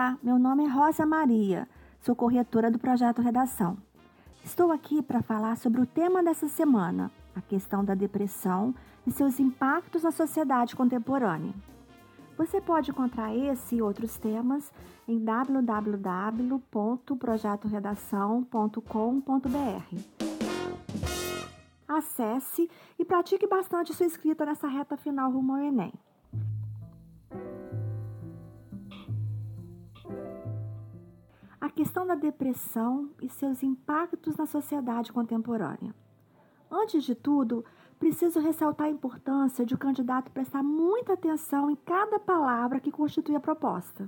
Olá, meu nome é Rosa Maria, sou corretora do projeto Redação. Estou aqui para falar sobre o tema dessa semana, a questão da depressão e seus impactos na sociedade contemporânea. Você pode encontrar esse e outros temas em www.projetoredação.com.br. Acesse e pratique bastante sua escrita nessa reta final rumo ao Enem. Questão da depressão e seus impactos na sociedade contemporânea. Antes de tudo, preciso ressaltar a importância de o candidato prestar muita atenção em cada palavra que constitui a proposta.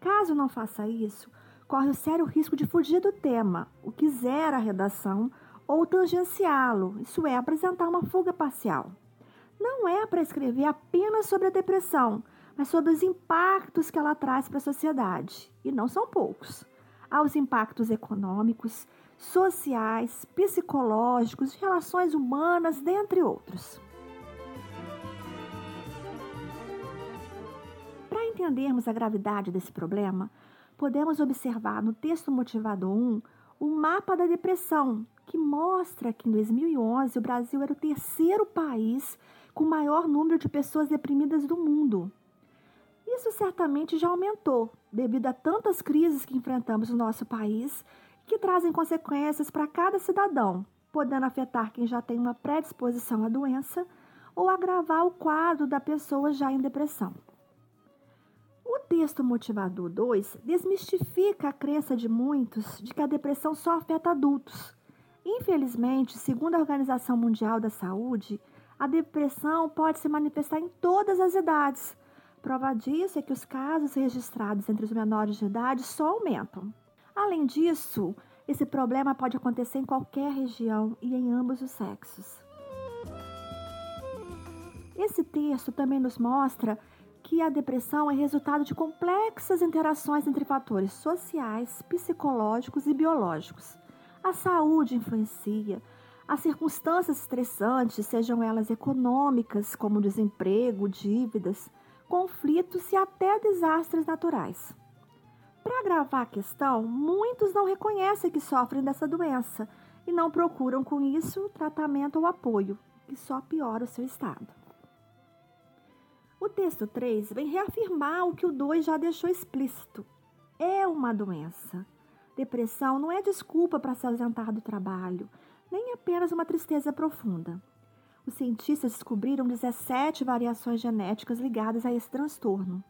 Caso não faça isso, corre o sério risco de fugir do tema, o que zera a redação, ou tangenciá-lo, isso é, apresentar uma fuga parcial. Não é para escrever apenas sobre a depressão, mas sobre os impactos que ela traz para a sociedade, e não são poucos. Há os impactos econômicos, sociais, psicológicos, relações humanas, dentre outros. Para entendermos a gravidade desse problema, podemos observar no texto motivado 1 o mapa da depressão, que mostra que em 2011 o Brasil era o terceiro país com maior número de pessoas deprimidas do mundo. Isso certamente já aumentou devido a tantas crises que enfrentamos no nosso país que trazem consequências para cada cidadão, podendo afetar quem já tem uma predisposição à doença ou agravar o quadro da pessoa já em depressão. O texto motivador 2 desmistifica a crença de muitos de que a depressão só afeta adultos. Infelizmente, segundo a Organização Mundial da Saúde, a depressão pode se manifestar em todas as idades. Prova disso é que os casos registrados entre os menores de idade só aumentam. Além disso, esse problema pode acontecer em qualquer região e em ambos os sexos. Esse texto também nos mostra que a depressão é resultado de complexas interações entre fatores sociais, psicológicos e biológicos. A saúde influencia, as circunstâncias estressantes, sejam elas econômicas, como desemprego, dívidas, conflitos e até desastres naturais. Para agravar a questão, muitos não reconhecem que sofrem dessa doença e não procuram com isso tratamento ou apoio, que só piora o seu estado. O texto 3 vem reafirmar o que o 2 já deixou explícito. É uma doença. Depressão não é desculpa para se ausentar do trabalho, nem apenas uma tristeza profunda. Os cientistas descobriram 17 variações genéticas ligadas a esse transtorno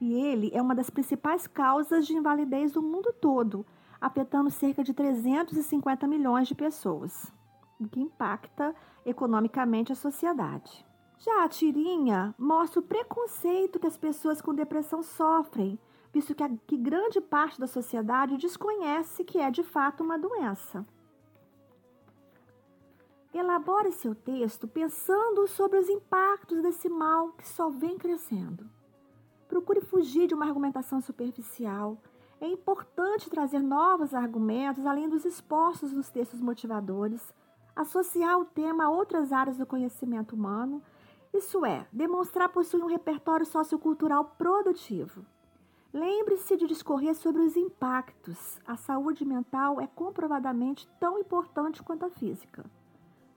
e ele é uma das principais causas de invalidez do mundo todo, afetando cerca de 350 milhões de pessoas, o que impacta economicamente a sociedade. Já a tirinha mostra o preconceito que as pessoas com depressão sofrem, visto que, a, que grande parte da sociedade desconhece que é de fato uma doença. Elabore seu texto pensando sobre os impactos desse mal que só vem crescendo. Procure fugir de uma argumentação superficial. É importante trazer novos argumentos além dos expostos nos textos motivadores, associar o tema a outras áreas do conhecimento humano, isso é, demonstrar possuir um repertório sociocultural produtivo. Lembre-se de discorrer sobre os impactos. A saúde mental é comprovadamente tão importante quanto a física.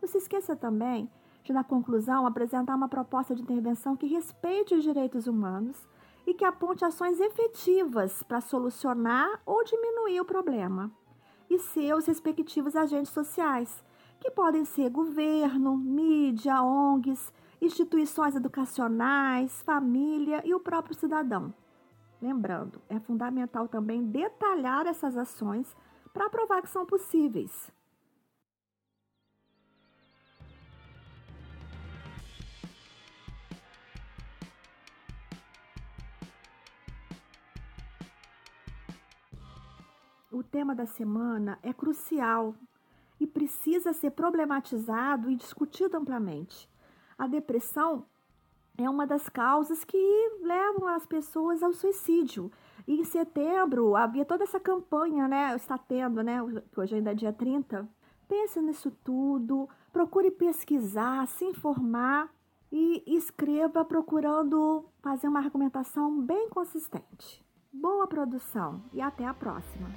Não se esqueça também de, na conclusão, apresentar uma proposta de intervenção que respeite os direitos humanos e que aponte ações efetivas para solucionar ou diminuir o problema, e seus respectivos agentes sociais, que podem ser governo, mídia, ONGs, instituições educacionais, família e o próprio cidadão. Lembrando, é fundamental também detalhar essas ações para provar que são possíveis. O tema da semana é crucial e precisa ser problematizado e discutido amplamente. A depressão é uma das causas que levam as pessoas ao suicídio. E em setembro havia toda essa campanha, né? Está tendo, né? Hoje ainda é dia 30. Pense nisso tudo, procure pesquisar, se informar e escreva procurando fazer uma argumentação bem consistente. Boa produção e até a próxima!